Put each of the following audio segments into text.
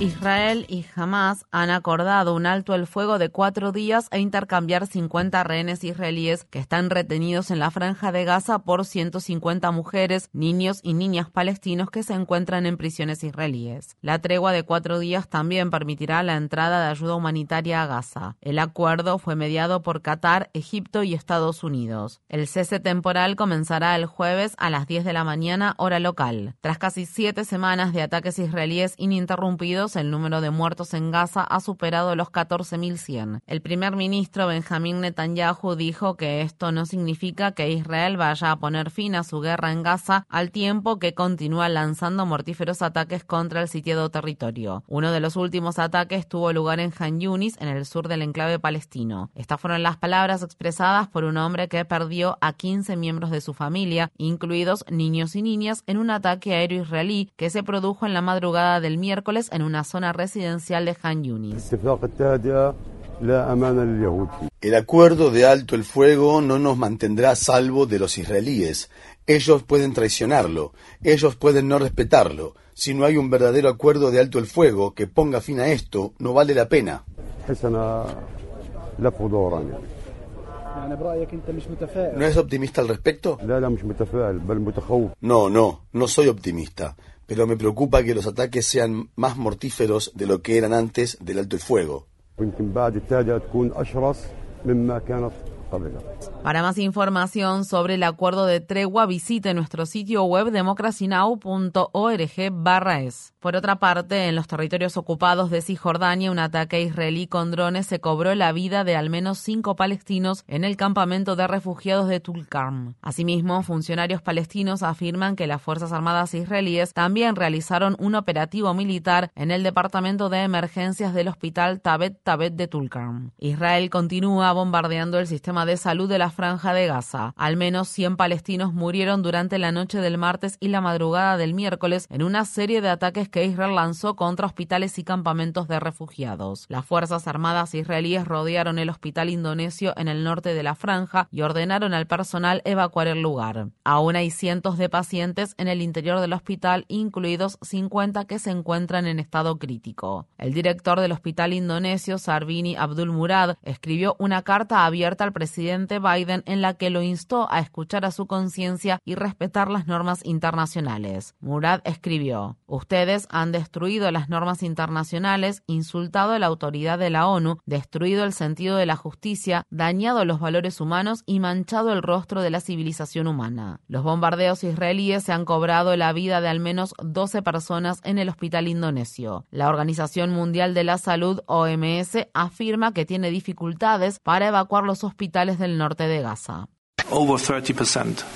Israel y Hamas han acordado un alto el fuego de cuatro días e intercambiar 50 rehenes israelíes que están retenidos en la franja de Gaza por 150 mujeres, niños y niñas palestinos que se encuentran en prisiones israelíes. La tregua de cuatro días también permitirá la entrada de ayuda humanitaria a Gaza. El acuerdo fue mediado por Qatar, Egipto y Estados Unidos. El cese temporal comenzará el jueves a las 10 de la mañana hora local. Tras casi siete semanas de ataques israelíes ininterrumpidos, el número de muertos en Gaza ha superado los 14.100. El primer ministro Benjamín Netanyahu dijo que esto no significa que Israel vaya a poner fin a su guerra en Gaza al tiempo que continúa lanzando mortíferos ataques contra el sitiado territorio. Uno de los últimos ataques tuvo lugar en Han Yunis, en el sur del enclave palestino. Estas fueron las palabras expresadas por un hombre que perdió a 15 miembros de su familia, incluidos niños y niñas, en un ataque aéreo israelí que se produjo en la madrugada del miércoles en una zona residencial de Han Yunis. El acuerdo de alto el fuego no nos mantendrá a salvo de los israelíes. Ellos pueden traicionarlo, ellos pueden no respetarlo. Si no hay un verdadero acuerdo de alto el fuego que ponga fin a esto, no vale la pena. ¿No es optimista al respecto? No, no, no soy optimista pero me preocupa que los ataques sean más mortíferos de lo que eran antes del alto el fuego. Para más información sobre el acuerdo de tregua, visite nuestro sitio web democracynow.org es. Por otra parte, en los territorios ocupados de Cisjordania, un ataque israelí con drones se cobró la vida de al menos cinco palestinos en el campamento de refugiados de Tulkarm. Asimismo, funcionarios palestinos afirman que las Fuerzas Armadas israelíes también realizaron un operativo militar en el departamento de emergencias del hospital Tabet Tabet de Tulkarm. Israel continúa bombardeando el sistema de salud de la franja de Gaza. Al menos 100 palestinos murieron durante la noche del martes y la madrugada del miércoles en una serie de ataques que Israel lanzó contra hospitales y campamentos de refugiados. Las Fuerzas Armadas israelíes rodearon el hospital indonesio en el norte de la franja y ordenaron al personal evacuar el lugar. Aún hay cientos de pacientes en el interior del hospital, incluidos 50 que se encuentran en estado crítico. El director del hospital indonesio, Sarvini Abdul Murad, escribió una carta abierta al presidente Biden en la que lo instó a escuchar a su conciencia y respetar las normas internacionales. Murad escribió, Ustedes han destruido las normas internacionales, insultado a la autoridad de la ONU, destruido el sentido de la justicia, dañado los valores humanos y manchado el rostro de la civilización humana. Los bombardeos israelíes se han cobrado la vida de al menos 12 personas en el hospital indonesio. La Organización Mundial de la Salud, OMS, afirma que tiene dificultades para evacuar los hospitales del norte de Gaza.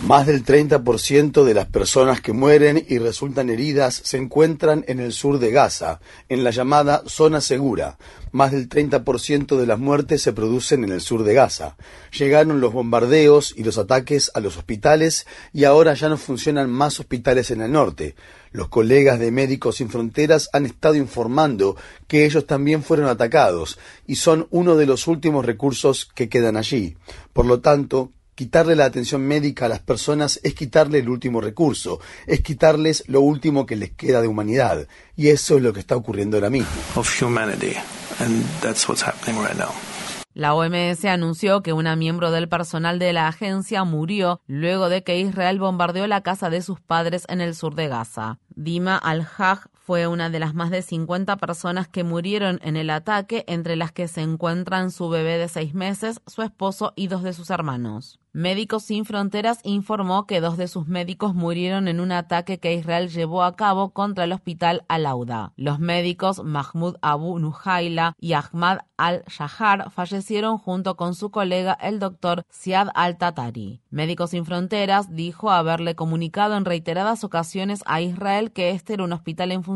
Más del 30% de las personas que mueren y resultan heridas se encuentran en el sur de Gaza, en la llamada zona segura. Más del 30% de las muertes se producen en el sur de Gaza. Llegaron los bombardeos y los ataques a los hospitales y ahora ya no funcionan más hospitales en el norte. Los colegas de Médicos Sin Fronteras han estado informando que ellos también fueron atacados y son uno de los últimos recursos que quedan allí. Por lo tanto, Quitarle la atención médica a las personas es quitarle el último recurso, es quitarles lo último que les queda de humanidad. Y eso es lo que está ocurriendo ahora mismo. La OMS anunció que una miembro del personal de la agencia murió luego de que Israel bombardeó la casa de sus padres en el sur de Gaza. Dima al-Haj fue una de las más de 50 personas que murieron en el ataque, entre las que se encuentran su bebé de seis meses, su esposo y dos de sus hermanos. Médicos Sin Fronteras informó que dos de sus médicos murieron en un ataque que Israel llevó a cabo contra el hospital Al-Auda. Los médicos Mahmoud Abu Nuhaila y Ahmad al-Shahar fallecieron junto con su colega el doctor Siad al-Tatari. Médicos Sin Fronteras dijo haberle comunicado en reiteradas ocasiones a Israel que este era un hospital en funcionamiento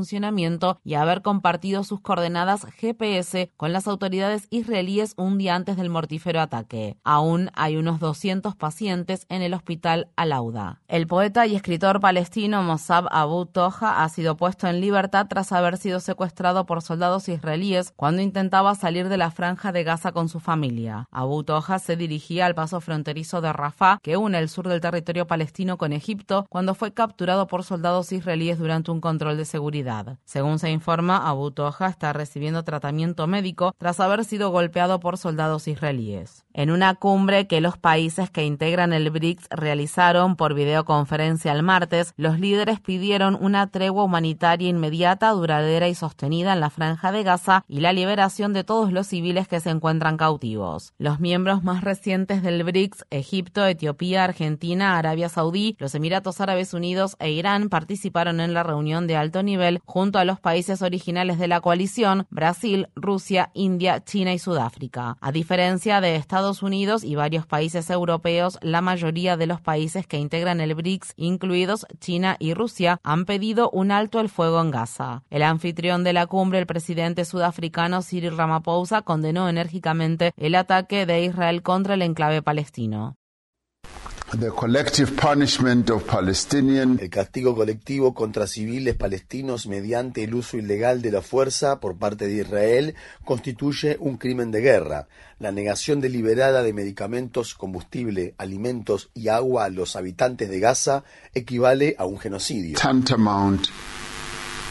y haber compartido sus coordenadas GPS con las autoridades israelíes un día antes del mortífero ataque. Aún hay unos 200 pacientes en el hospital Alauda. El poeta y escritor palestino Mossab Abu Toja ha sido puesto en libertad tras haber sido secuestrado por soldados israelíes cuando intentaba salir de la franja de Gaza con su familia. Abu Toja se dirigía al paso fronterizo de Rafah, que une el sur del territorio palestino con Egipto, cuando fue capturado por soldados israelíes durante un control de seguridad. Según se informa, Abu Toja está recibiendo tratamiento médico tras haber sido golpeado por soldados israelíes. En una cumbre que los países que integran el BRICS realizaron por videoconferencia el martes, los líderes pidieron una tregua humanitaria inmediata, duradera y sostenida en la franja de Gaza y la liberación de todos los civiles que se encuentran cautivos. Los miembros más recientes del BRICS, Egipto, Etiopía, Argentina, Arabia Saudí, los Emiratos Árabes Unidos e Irán participaron en la reunión de alto nivel junto a los países originales de la coalición, Brasil, Rusia, India, China y Sudáfrica. A diferencia de Estados Unidos y varios países europeos, la mayoría de los países que integran el BRICS, incluidos China y Rusia, han pedido un alto el fuego en Gaza. El anfitrión de la cumbre, el presidente sudafricano Cyril Ramaphosa, condenó enérgicamente el ataque de Israel contra el enclave palestino. El castigo colectivo contra civiles palestinos mediante el uso ilegal de la fuerza por parte de Israel constituye un crimen de guerra. La negación deliberada de medicamentos, combustible, alimentos y agua a los habitantes de Gaza equivale a un genocidio. Tantamount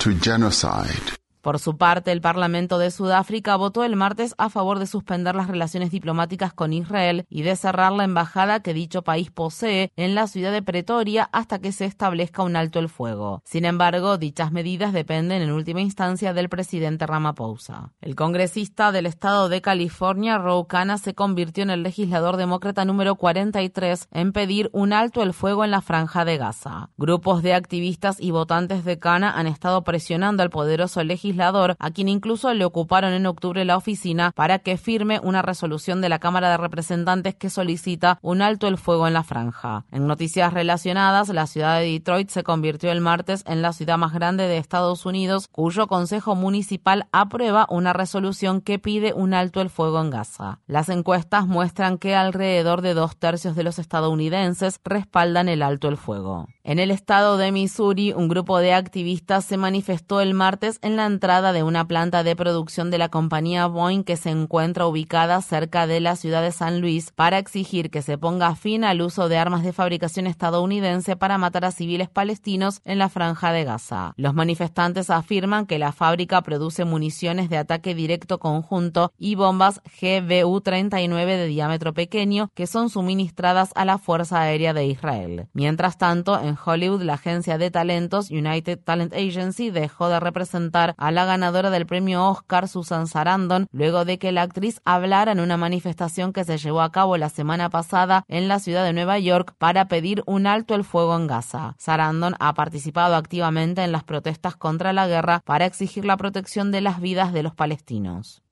to genocide. Por su parte, el Parlamento de Sudáfrica votó el martes a favor de suspender las relaciones diplomáticas con Israel y de cerrar la embajada que dicho país posee en la ciudad de Pretoria hasta que se establezca un alto el fuego. Sin embargo, dichas medidas dependen en última instancia del presidente Ramaphosa. El congresista del estado de California, Ro Khanna, se convirtió en el legislador demócrata número 43 en pedir un alto el fuego en la franja de Gaza. Grupos de activistas y votantes de Khanna han estado presionando al poderoso legislador a quien incluso le ocuparon en octubre la oficina para que firme una resolución de la Cámara de Representantes que solicita un alto el fuego en la franja. En noticias relacionadas, la ciudad de Detroit se convirtió el martes en la ciudad más grande de Estados Unidos, cuyo Consejo Municipal aprueba una resolución que pide un alto el fuego en Gaza. Las encuestas muestran que alrededor de dos tercios de los estadounidenses respaldan el alto el fuego. En el estado de Missouri, un grupo de activistas se manifestó el martes en la entrada de una planta de producción de la compañía Boeing que se encuentra ubicada cerca de la ciudad de San Luis para exigir que se ponga fin al uso de armas de fabricación estadounidense para matar a civiles palestinos en la franja de Gaza. Los manifestantes afirman que la fábrica produce municiones de ataque directo conjunto y bombas GBU-39 de diámetro pequeño que son suministradas a la Fuerza Aérea de Israel. Mientras tanto, en Hollywood, la agencia de talentos United Talent Agency dejó de representar a la ganadora del premio Oscar, Susan Sarandon, luego de que la actriz hablara en una manifestación que se llevó a cabo la semana pasada en la ciudad de Nueva York para pedir un alto el fuego en Gaza. Sarandon ha participado activamente en las protestas contra la guerra para exigir la protección de las vidas de los palestinos.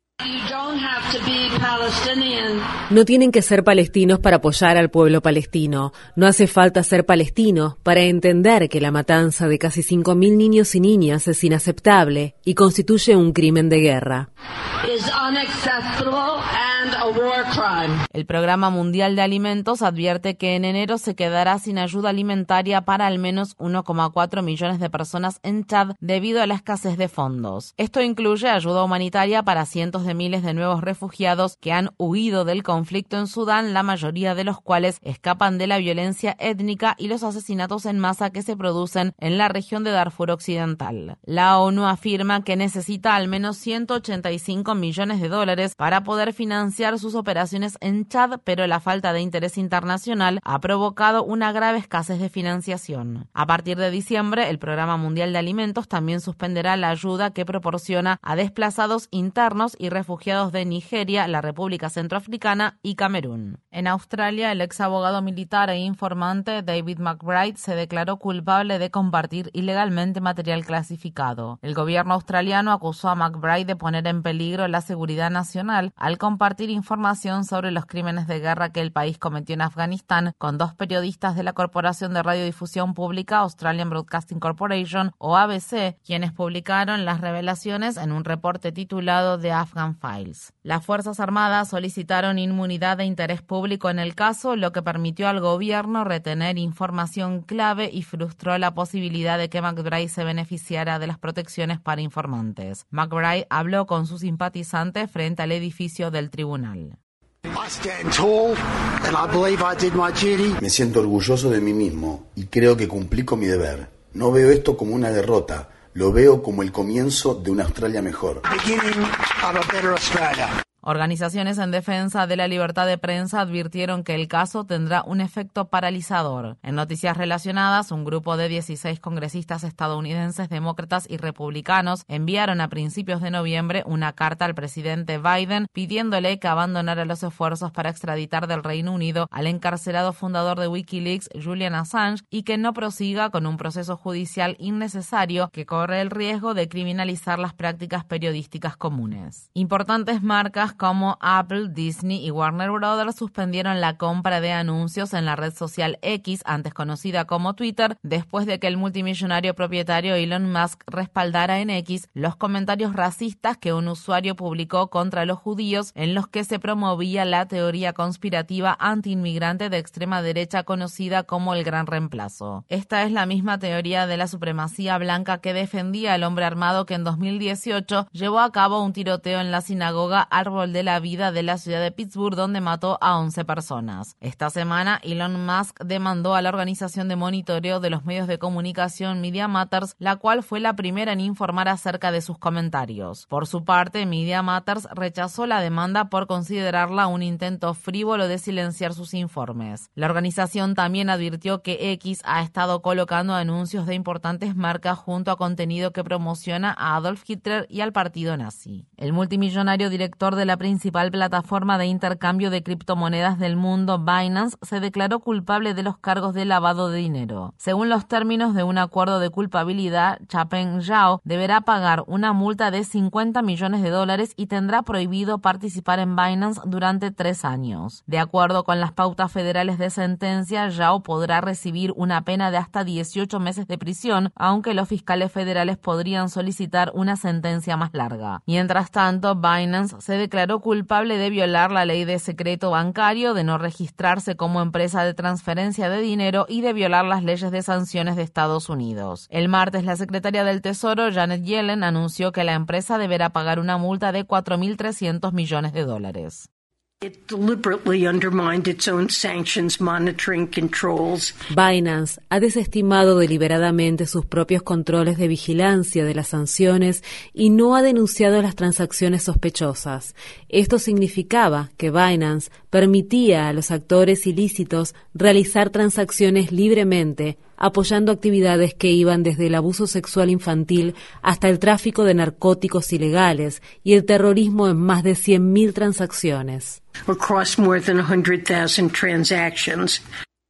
No tienen que ser palestinos para apoyar al pueblo palestino. No hace falta ser palestino para entender que la matanza de casi 5.000 niños y niñas es inaceptable y constituye un crimen de guerra. El Programa Mundial de Alimentos advierte que en enero se quedará sin ayuda alimentaria para al menos 1,4 millones de personas en Chad debido a la escasez de fondos. Esto incluye ayuda humanitaria para cientos de miles de nuevos refugiados que han huido del conflicto en Sudán, la mayoría de los cuales escapan de la violencia étnica y los asesinatos en masa que se producen en la región de Darfur Occidental. La ONU afirma que necesita al menos 185 millones de dólares para poder financiar sus operaciones en Chad, pero la falta de interés internacional ha provocado una grave escasez de financiación. A partir de diciembre, el Programa Mundial de Alimentos también suspenderá la ayuda que proporciona a desplazados internos y refugiados de Nigeria, la República Centroafricana y Camerún. En Australia, el ex abogado militar e informante David McBride se declaró culpable de compartir ilegalmente material clasificado. El gobierno australiano acusó a McBride de poner en peligro la seguridad nacional al compartir información sobre los crímenes de guerra que el país cometió en Afganistán con dos periodistas de la Corporación de Radiodifusión Pública Australian Broadcasting Corporation o ABC, quienes publicaron las revelaciones en un reporte titulado The Afghan Files. Las Fuerzas Armadas solicitaron inmunidad de interés público en el caso, lo que permitió al gobierno retener información clave y frustró la posibilidad de que McBride se beneficiara de las protecciones para informantes. McBride habló con sus simpatizantes frente al edificio del tribunal. Me siento orgulloso de mí mismo y creo que cumplí con mi deber. No veo esto como una derrota, lo veo como el comienzo de una Australia mejor. Organizaciones en defensa de la libertad de prensa advirtieron que el caso tendrá un efecto paralizador. En noticias relacionadas, un grupo de 16 congresistas estadounidenses, demócratas y republicanos enviaron a principios de noviembre una carta al presidente Biden pidiéndole que abandonara los esfuerzos para extraditar del Reino Unido al encarcelado fundador de Wikileaks, Julian Assange, y que no prosiga con un proceso judicial innecesario que corre el riesgo de criminalizar las prácticas periodísticas comunes. Importantes marcas como Apple, Disney y Warner Brothers suspendieron la compra de anuncios en la red social X, antes conocida como Twitter, después de que el multimillonario propietario Elon Musk respaldara en X los comentarios racistas que un usuario publicó contra los judíos en los que se promovía la teoría conspirativa antiinmigrante de extrema derecha conocida como el Gran Reemplazo. Esta es la misma teoría de la supremacía blanca que defendía el hombre armado que en 2018 llevó a cabo un tiroteo en la sinagoga Árbol de la vida de la ciudad de Pittsburgh, donde mató a 11 personas. Esta semana, Elon Musk demandó a la organización de monitoreo de los medios de comunicación Media Matters, la cual fue la primera en informar acerca de sus comentarios. Por su parte, Media Matters rechazó la demanda por considerarla un intento frívolo de silenciar sus informes. La organización también advirtió que X ha estado colocando anuncios de importantes marcas junto a contenido que promociona a Adolf Hitler y al partido nazi. El multimillonario director de la principal plataforma de intercambio de criptomonedas del mundo, Binance, se declaró culpable de los cargos de lavado de dinero. Según los términos de un acuerdo de culpabilidad, Chapeng Zhao deberá pagar una multa de 50 millones de dólares y tendrá prohibido participar en Binance durante tres años. De acuerdo con las pautas federales de sentencia, Zhao podrá recibir una pena de hasta 18 meses de prisión, aunque los fiscales federales podrían solicitar una sentencia más larga. Mientras tanto, Binance se declaró declaró culpable de violar la ley de secreto bancario, de no registrarse como empresa de transferencia de dinero y de violar las leyes de sanciones de Estados Unidos. El martes, la secretaria del Tesoro, Janet Yellen, anunció que la empresa deberá pagar una multa de 4.300 millones de dólares. Binance ha desestimado deliberadamente sus propios controles de vigilancia de las sanciones y no ha denunciado las transacciones sospechosas. Esto significaba que Binance permitía a los actores ilícitos realizar transacciones libremente apoyando actividades que iban desde el abuso sexual infantil hasta el tráfico de narcóticos ilegales y el terrorismo en más de 100.000 transacciones.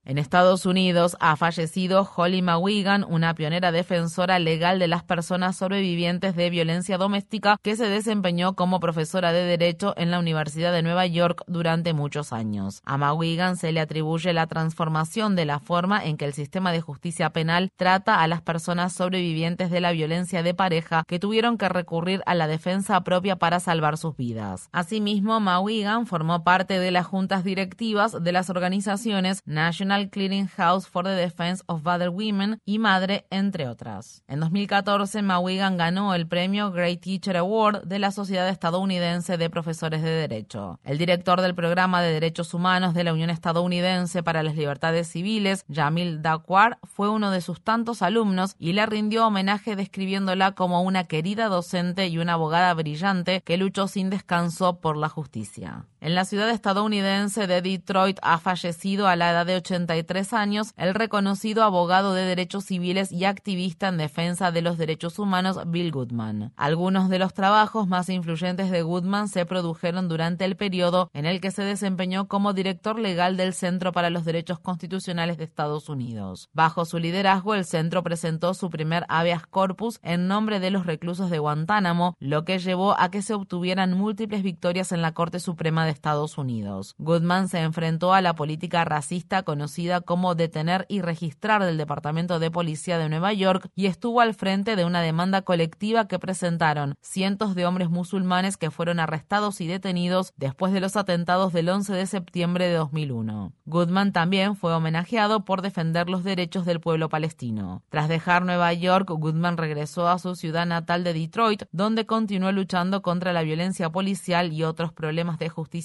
En Estados Unidos ha fallecido Holly Mawigan, una pionera defensora legal de las personas sobrevivientes de violencia doméstica que se desempeñó como profesora de Derecho en la Universidad de Nueva York durante muchos años. A Mawigan se le atribuye la transformación de la forma en que el sistema de justicia penal trata a las personas sobrevivientes de la violencia de pareja que tuvieron que recurrir a la defensa propia para salvar sus vidas. Asimismo, Mawigan formó parte de las juntas directivas de las organizaciones National Clearing House for the Defense of Battered Women y Madre, entre otras. En 2014, Mawigan ganó el premio Great Teacher Award de la Sociedad Estadounidense de Profesores de Derecho. El director del Programa de Derechos Humanos de la Unión Estadounidense para las Libertades Civiles, Jamil Dakwar, fue uno de sus tantos alumnos y le rindió homenaje describiéndola como una querida docente y una abogada brillante que luchó sin descanso por la justicia. En la ciudad estadounidense de Detroit ha fallecido a la edad de 83 años el reconocido abogado de derechos civiles y activista en defensa de los derechos humanos Bill Goodman. Algunos de los trabajos más influyentes de Goodman se produjeron durante el periodo en el que se desempeñó como director legal del Centro para los Derechos Constitucionales de Estados Unidos. Bajo su liderazgo, el centro presentó su primer habeas corpus en nombre de los reclusos de Guantánamo, lo que llevó a que se obtuvieran múltiples victorias en la Corte Suprema de Estados Unidos. Goodman se enfrentó a la política racista conocida como detener y registrar del Departamento de Policía de Nueva York y estuvo al frente de una demanda colectiva que presentaron cientos de hombres musulmanes que fueron arrestados y detenidos después de los atentados del 11 de septiembre de 2001. Goodman también fue homenajeado por defender los derechos del pueblo palestino. Tras dejar Nueva York, Goodman regresó a su ciudad natal de Detroit, donde continuó luchando contra la violencia policial y otros problemas de justicia